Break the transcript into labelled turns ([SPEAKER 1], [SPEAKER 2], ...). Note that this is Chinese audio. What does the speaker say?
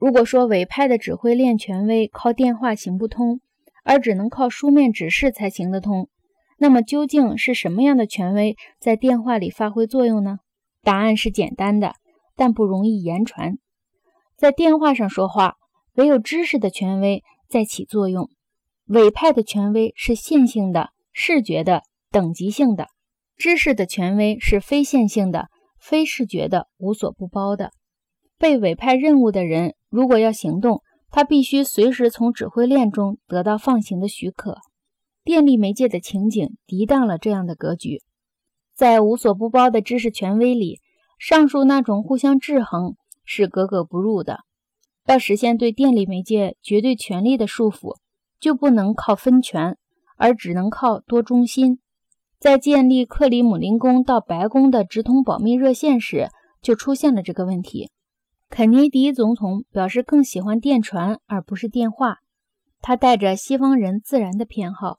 [SPEAKER 1] 如果说委派的指挥链权威靠电话行不通，而只能靠书面指示才行得通，那么究竟是什么样的权威在电话里发挥作用呢？答案是简单的，但不容易言传。在电话上说话，唯有知识的权威在起作用，委派的权威是线性的、视觉的、等级性的；知识的权威是非线性的、非视觉的、无所不包的。被委派任务的人，如果要行动，他必须随时从指挥链中得到放行的许可。电力媒介的情景涤荡了这样的格局。在无所不包的知识权威里，上述那种互相制衡是格格不入的。要实现对电力媒介绝对权力的束缚，就不能靠分权，而只能靠多中心。在建立克里姆林宫到白宫的直通保密热线时，就出现了这个问题。肯尼迪总统表示更喜欢电传而不是电话，他带着西方人自然的偏好。